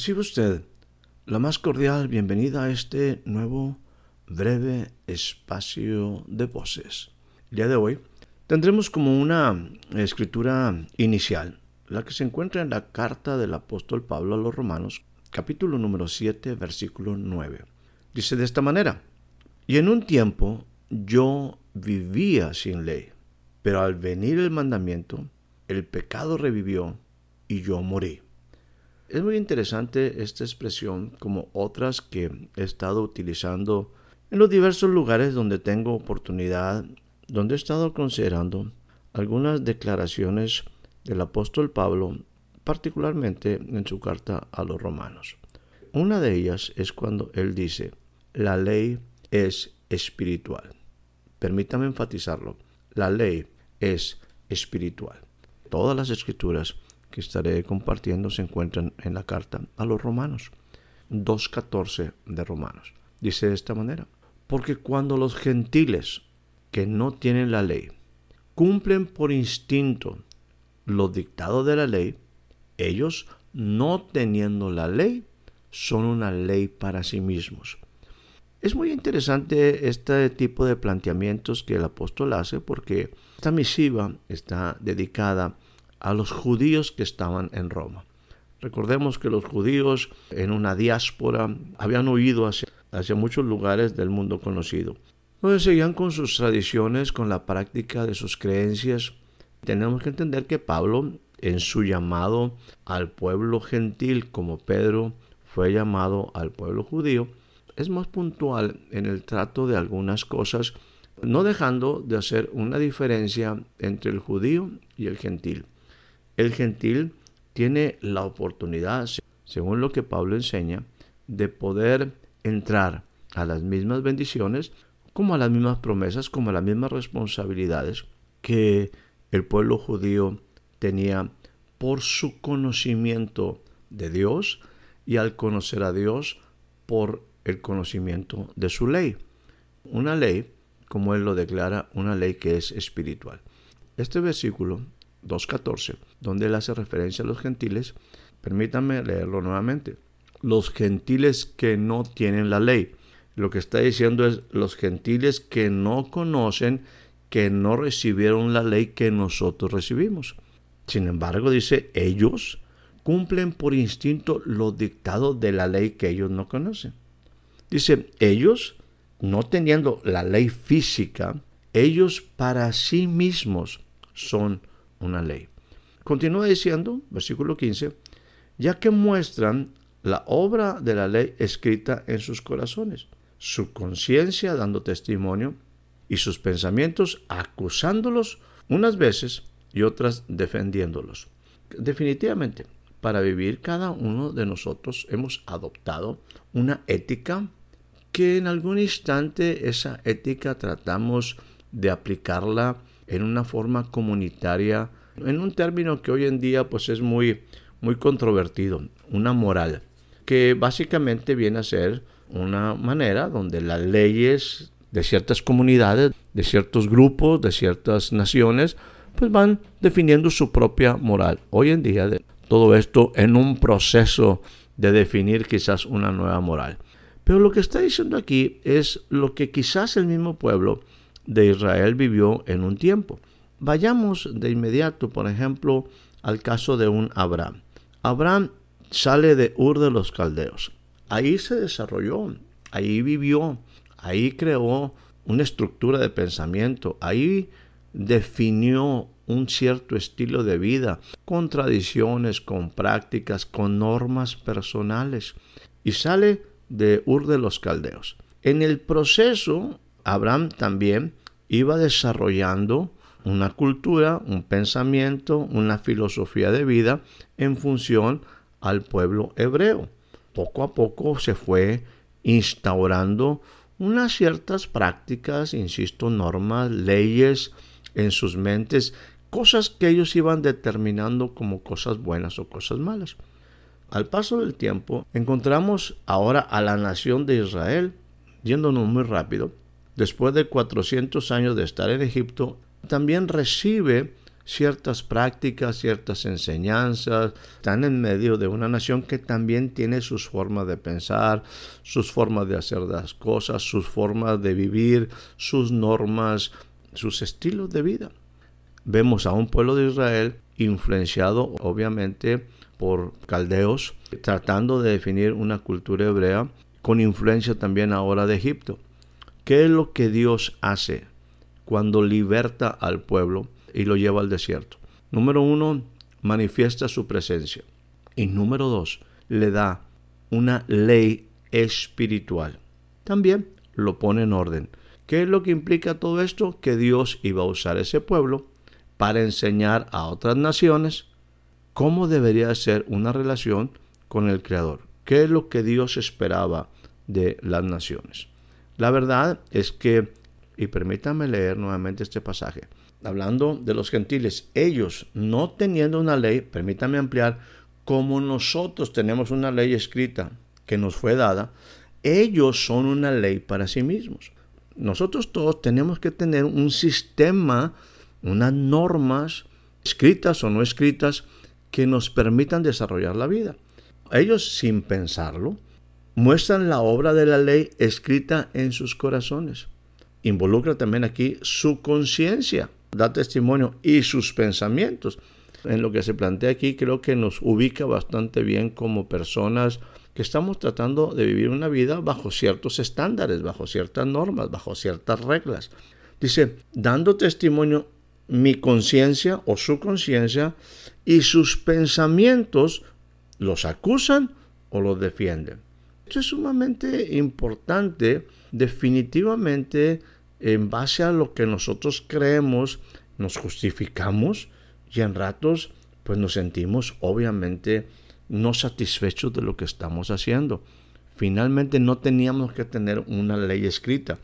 Recibe usted la más cordial bienvenida a este nuevo breve espacio de voces. El día de hoy tendremos como una escritura inicial, la que se encuentra en la carta del apóstol Pablo a los Romanos, capítulo número 7, versículo 9. Dice de esta manera, y en un tiempo yo vivía sin ley, pero al venir el mandamiento, el pecado revivió y yo morí. Es muy interesante esta expresión como otras que he estado utilizando en los diversos lugares donde tengo oportunidad, donde he estado considerando algunas declaraciones del apóstol Pablo, particularmente en su carta a los romanos. Una de ellas es cuando él dice, la ley es espiritual. Permítame enfatizarlo, la ley es espiritual. Todas las escrituras que estaré compartiendo se encuentran en la carta a los romanos, 2.14 de Romanos. Dice de esta manera, porque cuando los gentiles que no tienen la ley cumplen por instinto lo dictado de la ley, ellos, no teniendo la ley, son una ley para sí mismos. Es muy interesante este tipo de planteamientos que el apóstol hace porque esta misiva está dedicada a los judíos que estaban en Roma. Recordemos que los judíos en una diáspora habían huido hacia, muchos lugares del mundo conocido, donde seguían con sus tradiciones, con la práctica de sus creencias. Tenemos que entender que Pablo, en su llamado al pueblo gentil, como Pedro fue llamado al pueblo judío, es más puntual en el trato de algunas cosas, no dejando de hacer una diferencia entre el judío y el gentil. El gentil tiene la oportunidad, según lo que Pablo enseña, de poder entrar a las mismas bendiciones, como a las mismas promesas, como a las mismas responsabilidades que el pueblo judío tenía por su conocimiento de Dios y al conocer a Dios por el conocimiento de su ley. Una ley, como él lo declara, una ley que es espiritual. Este versículo 2.14, donde él hace referencia a los gentiles, permítanme leerlo nuevamente. Los gentiles que no tienen la ley. Lo que está diciendo es los gentiles que no conocen, que no recibieron la ley que nosotros recibimos. Sin embargo, dice, ellos cumplen por instinto los dictados de la ley que ellos no conocen. Dice, ellos, no teniendo la ley física, ellos para sí mismos son una ley. Continúa diciendo, versículo 15, ya que muestran la obra de la ley escrita en sus corazones, su conciencia dando testimonio y sus pensamientos acusándolos unas veces y otras defendiéndolos. Definitivamente, para vivir cada uno de nosotros hemos adoptado una ética que en algún instante esa ética tratamos de aplicarla en una forma comunitaria, en un término que hoy en día pues es muy, muy controvertido, una moral, que básicamente viene a ser una manera donde las leyes de ciertas comunidades, de ciertos grupos, de ciertas naciones, pues van definiendo su propia moral. Hoy en día todo esto en un proceso de definir quizás una nueva moral. Pero lo que está diciendo aquí es lo que quizás el mismo pueblo de Israel vivió en un tiempo. Vayamos de inmediato, por ejemplo, al caso de un Abraham. Abraham sale de Ur de los Caldeos. Ahí se desarrolló, ahí vivió, ahí creó una estructura de pensamiento, ahí definió un cierto estilo de vida, con tradiciones, con prácticas, con normas personales, y sale de Ur de los Caldeos. En el proceso Abraham también iba desarrollando una cultura, un pensamiento, una filosofía de vida en función al pueblo hebreo. Poco a poco se fue instaurando unas ciertas prácticas, insisto, normas, leyes en sus mentes, cosas que ellos iban determinando como cosas buenas o cosas malas. Al paso del tiempo, encontramos ahora a la nación de Israel, yéndonos muy rápido, después de 400 años de estar en Egipto, también recibe ciertas prácticas, ciertas enseñanzas, están en medio de una nación que también tiene sus formas de pensar, sus formas de hacer las cosas, sus formas de vivir, sus normas, sus estilos de vida. Vemos a un pueblo de Israel influenciado obviamente por caldeos, tratando de definir una cultura hebrea con influencia también ahora de Egipto. ¿Qué es lo que Dios hace cuando liberta al pueblo y lo lleva al desierto? Número uno, manifiesta su presencia. Y número dos, le da una ley espiritual. También lo pone en orden. ¿Qué es lo que implica todo esto? Que Dios iba a usar ese pueblo para enseñar a otras naciones cómo debería ser una relación con el Creador. ¿Qué es lo que Dios esperaba de las naciones? La verdad es que, y permítanme leer nuevamente este pasaje, hablando de los gentiles, ellos no teniendo una ley, permítanme ampliar, como nosotros tenemos una ley escrita que nos fue dada, ellos son una ley para sí mismos. Nosotros todos tenemos que tener un sistema, unas normas, escritas o no escritas, que nos permitan desarrollar la vida. Ellos, sin pensarlo, muestran la obra de la ley escrita en sus corazones. Involucra también aquí su conciencia, da testimonio y sus pensamientos. En lo que se plantea aquí creo que nos ubica bastante bien como personas que estamos tratando de vivir una vida bajo ciertos estándares, bajo ciertas normas, bajo ciertas reglas. Dice, dando testimonio mi conciencia o su conciencia y sus pensamientos los acusan o los defienden. Esto es sumamente importante, definitivamente en base a lo que nosotros creemos, nos justificamos y en ratos pues nos sentimos obviamente no satisfechos de lo que estamos haciendo. Finalmente no teníamos que tener una ley escrita.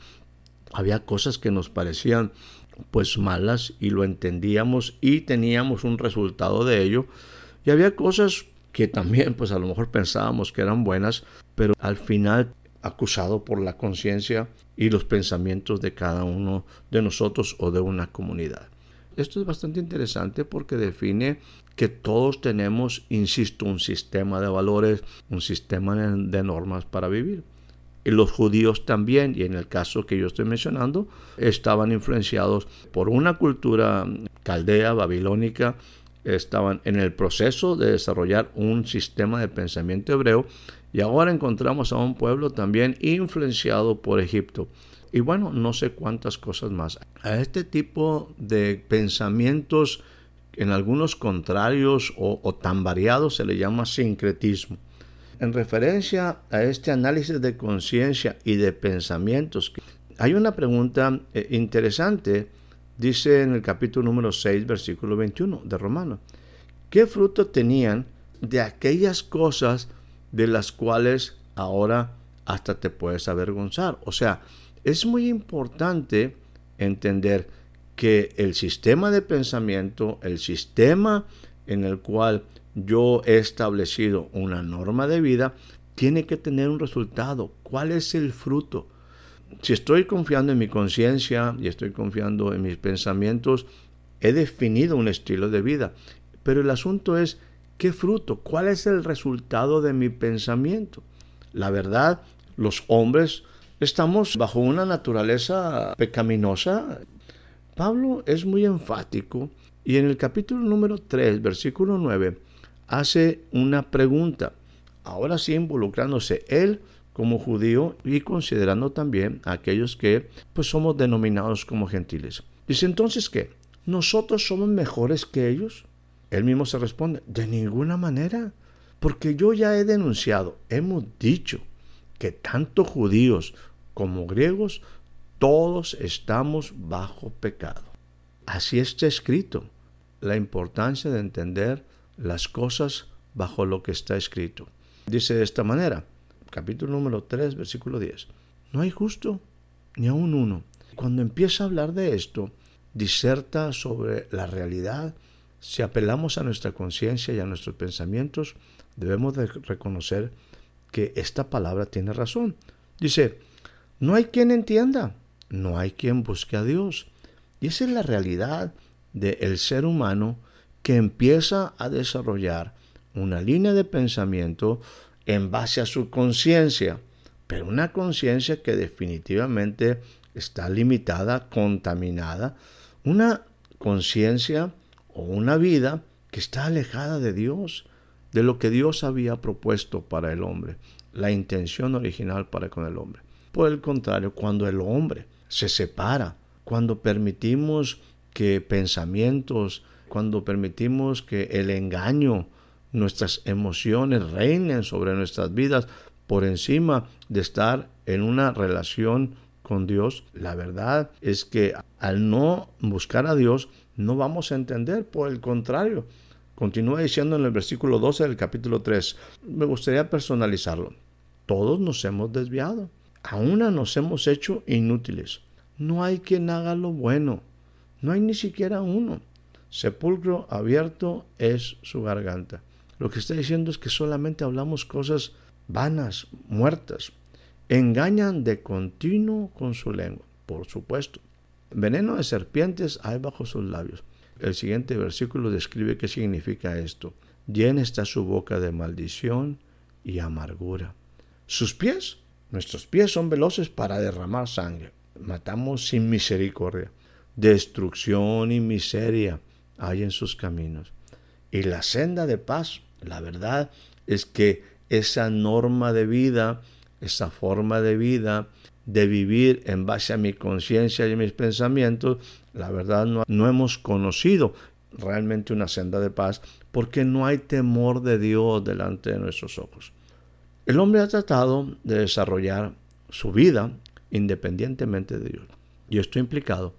Había cosas que nos parecían pues malas y lo entendíamos y teníamos un resultado de ello. Y había cosas que también pues a lo mejor pensábamos que eran buenas, pero al final acusado por la conciencia y los pensamientos de cada uno de nosotros o de una comunidad. Esto es bastante interesante porque define que todos tenemos, insisto, un sistema de valores, un sistema de normas para vivir. Los judíos también, y en el caso que yo estoy mencionando, estaban influenciados por una cultura caldea, babilónica, estaban en el proceso de desarrollar un sistema de pensamiento hebreo y ahora encontramos a un pueblo también influenciado por Egipto. Y bueno, no sé cuántas cosas más. A este tipo de pensamientos, en algunos contrarios o, o tan variados, se le llama sincretismo. En referencia a este análisis de conciencia y de pensamientos, hay una pregunta eh, interesante Dice en el capítulo número 6, versículo 21 de Romanos, ¿qué fruto tenían de aquellas cosas de las cuales ahora hasta te puedes avergonzar? O sea, es muy importante entender que el sistema de pensamiento, el sistema en el cual yo he establecido una norma de vida, tiene que tener un resultado. ¿Cuál es el fruto? Si estoy confiando en mi conciencia y estoy confiando en mis pensamientos, he definido un estilo de vida. Pero el asunto es, ¿qué fruto? ¿Cuál es el resultado de mi pensamiento? La verdad, los hombres estamos bajo una naturaleza pecaminosa. Pablo es muy enfático y en el capítulo número 3, versículo 9, hace una pregunta. Ahora sí involucrándose él como judío y considerando también a aquellos que pues somos denominados como gentiles. Dice entonces que nosotros somos mejores que ellos. Él mismo se responde, de ninguna manera, porque yo ya he denunciado, hemos dicho que tanto judíos como griegos, todos estamos bajo pecado. Así está escrito. La importancia de entender las cosas bajo lo que está escrito. Dice de esta manera, capítulo número 3, versículo 10. No hay justo ni aún uno. Cuando empieza a hablar de esto, diserta sobre la realidad. Si apelamos a nuestra conciencia y a nuestros pensamientos, debemos de reconocer que esta palabra tiene razón. Dice, no hay quien entienda, no hay quien busque a Dios. Y esa es la realidad del ser humano que empieza a desarrollar una línea de pensamiento en base a su conciencia, pero una conciencia que definitivamente está limitada, contaminada, una conciencia o una vida que está alejada de Dios, de lo que Dios había propuesto para el hombre, la intención original para con el hombre. Por el contrario, cuando el hombre se separa, cuando permitimos que pensamientos, cuando permitimos que el engaño, nuestras emociones reinen sobre nuestras vidas por encima de estar en una relación con Dios, la verdad es que al no buscar a Dios no vamos a entender, por el contrario. Continúa diciendo en el versículo 12 del capítulo 3, me gustaría personalizarlo. Todos nos hemos desviado, a una nos hemos hecho inútiles. No hay quien haga lo bueno, no hay ni siquiera uno. Sepulcro abierto es su garganta. Lo que está diciendo es que solamente hablamos cosas vanas, muertas. Engañan de continuo con su lengua, por supuesto. Veneno de serpientes hay bajo sus labios. El siguiente versículo describe qué significa esto. Llena está su boca de maldición y amargura. Sus pies, nuestros pies son veloces para derramar sangre. Matamos sin misericordia. Destrucción y miseria hay en sus caminos. Y la senda de paz, la verdad es que esa norma de vida, esa forma de vida, de vivir en base a mi conciencia y mis pensamientos, la verdad no, no, hemos conocido realmente una senda de paz porque no hay temor de Dios delante de nuestros ojos. El hombre ha tratado de desarrollar su vida independientemente de Dios. Y esto ha implicado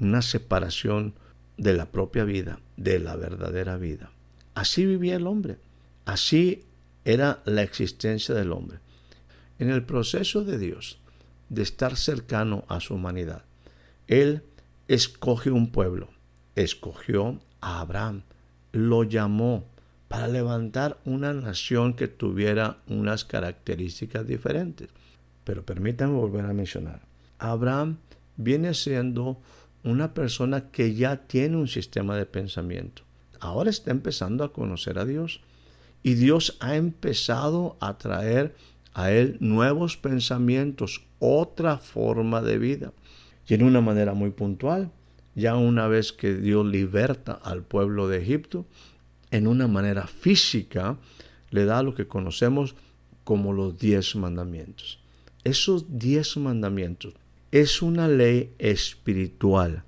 una separación de la propia vida, de la verdadera vida. Así vivía el hombre. Así era la existencia del hombre. En el proceso de Dios, de estar cercano a su humanidad, Él escoge un pueblo, escogió a Abraham, lo llamó para levantar una nación que tuviera unas características diferentes. Pero permítanme volver a mencionar, Abraham viene siendo una persona que ya tiene un sistema de pensamiento. Ahora está empezando a conocer a Dios y Dios ha empezado a traer a él nuevos pensamientos, otra forma de vida. Y en una manera muy puntual, ya una vez que Dios liberta al pueblo de Egipto, en una manera física le da lo que conocemos como los diez mandamientos. Esos diez mandamientos es una ley espiritual.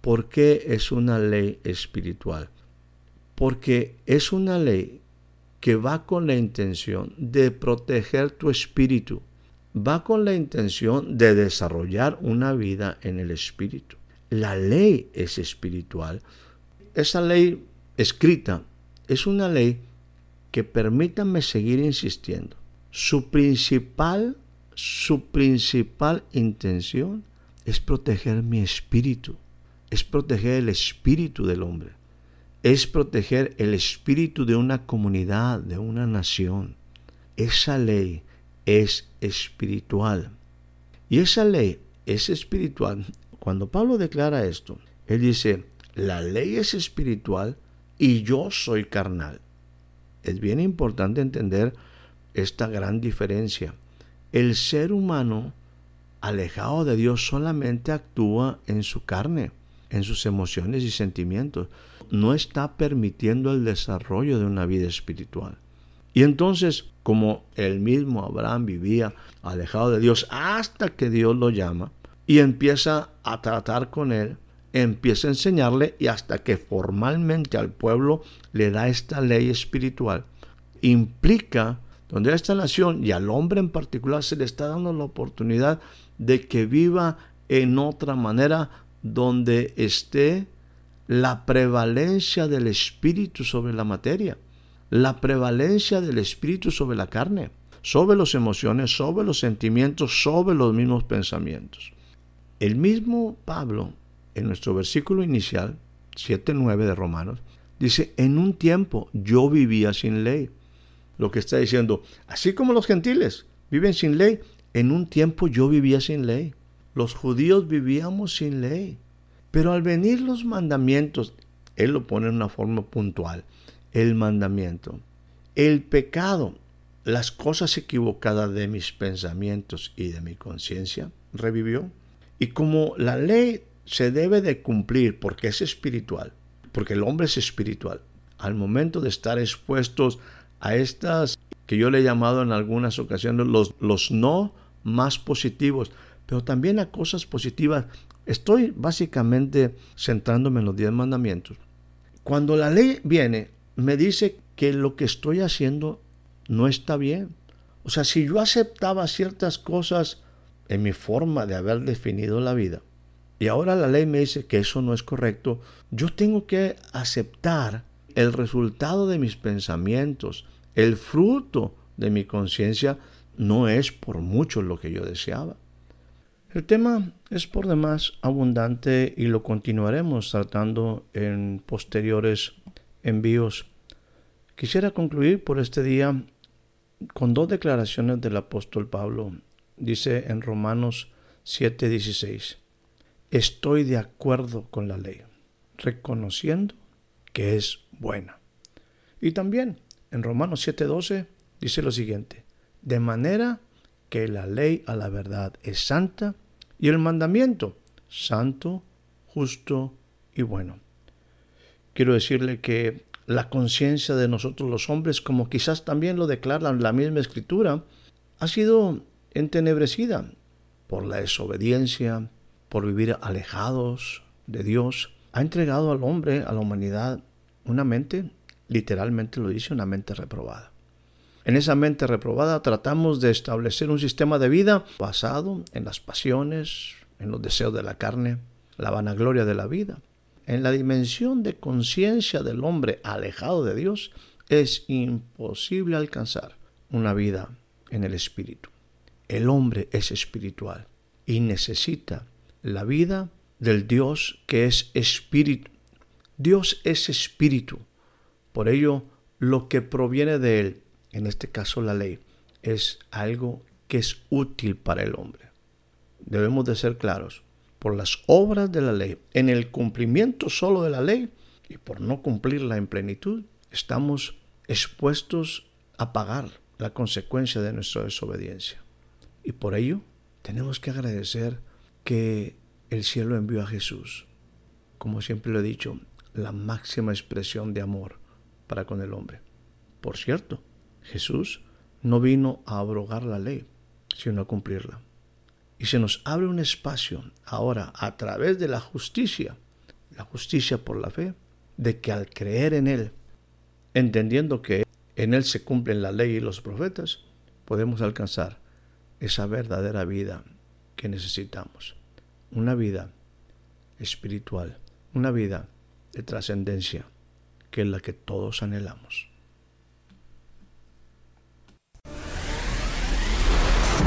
¿Por qué es una ley espiritual? Porque es una ley que va con la intención de proteger tu espíritu, va con la intención de desarrollar una vida en el espíritu. La ley es espiritual. Esa ley escrita es una ley que permítame seguir insistiendo. Su principal, su principal intención es proteger mi espíritu, es proteger el espíritu del hombre es proteger el espíritu de una comunidad, de una nación. Esa ley es espiritual. Y esa ley es espiritual. Cuando Pablo declara esto, él dice, la ley es espiritual y yo soy carnal. Es bien importante entender esta gran diferencia. El ser humano alejado de Dios solamente actúa en su carne en sus emociones y sentimientos. No está permitiendo el desarrollo de una vida espiritual. Y entonces, como el mismo Abraham vivía alejado de Dios hasta que Dios lo llama y empieza a tratar con él, empieza a enseñarle y hasta que formalmente al pueblo le da esta ley espiritual, implica donde esta nación y al hombre en particular se le está dando la oportunidad de que viva en otra manera donde esté la prevalencia del espíritu sobre la materia, la prevalencia del espíritu sobre la carne, sobre las emociones, sobre los sentimientos, sobre los mismos pensamientos. El mismo Pablo, en nuestro versículo inicial, 7.9 de Romanos, dice, en un tiempo yo vivía sin ley. Lo que está diciendo, así como los gentiles viven sin ley, en un tiempo yo vivía sin ley. Los judíos vivíamos sin ley. Pero al venir los mandamientos, él lo pone en una forma puntual, el mandamiento, el pecado, las cosas equivocadas de mis pensamientos y de mi conciencia, revivió. Y como la ley se debe de cumplir porque es espiritual, porque el hombre es espiritual, al momento de estar expuestos a estas que yo le he llamado en algunas ocasiones los, los no más positivos, pero también a cosas positivas. Estoy básicamente centrándome en los diez mandamientos. Cuando la ley viene, me dice que lo que estoy haciendo no está bien. O sea, si yo aceptaba ciertas cosas en mi forma de haber definido la vida. Y ahora la ley me dice que eso no es correcto. Yo tengo que aceptar el resultado de mis pensamientos, el fruto de mi conciencia, no es por mucho lo que yo deseaba. El tema es por demás abundante y lo continuaremos tratando en posteriores envíos. Quisiera concluir por este día con dos declaraciones del apóstol Pablo dice en Romanos 7:16, estoy de acuerdo con la ley, reconociendo que es buena. Y también en Romanos 7:12 dice lo siguiente, de manera que la ley a la verdad es santa y el mandamiento santo, justo y bueno. Quiero decirle que la conciencia de nosotros los hombres, como quizás también lo declara la misma escritura, ha sido entenebrecida por la desobediencia, por vivir alejados de Dios, ha entregado al hombre, a la humanidad, una mente, literalmente lo dice, una mente reprobada. En esa mente reprobada tratamos de establecer un sistema de vida basado en las pasiones, en los deseos de la carne, la vanagloria de la vida. En la dimensión de conciencia del hombre alejado de Dios es imposible alcanzar una vida en el Espíritu. El hombre es espiritual y necesita la vida del Dios que es espíritu. Dios es espíritu. Por ello, lo que proviene de Él, en este caso la ley, es algo que es útil para el hombre. Debemos de ser claros. Por las obras de la ley, en el cumplimiento solo de la ley y por no cumplirla en plenitud, estamos expuestos a pagar la consecuencia de nuestra desobediencia. Y por ello tenemos que agradecer que el cielo envió a Jesús, como siempre lo he dicho, la máxima expresión de amor para con el hombre. Por cierto, Jesús no vino a abrogar la ley, sino a cumplirla. Y se nos abre un espacio ahora a través de la justicia, la justicia por la fe, de que al creer en Él, entendiendo que en Él se cumplen la ley y los profetas, podemos alcanzar esa verdadera vida que necesitamos. Una vida espiritual, una vida de trascendencia, que es la que todos anhelamos.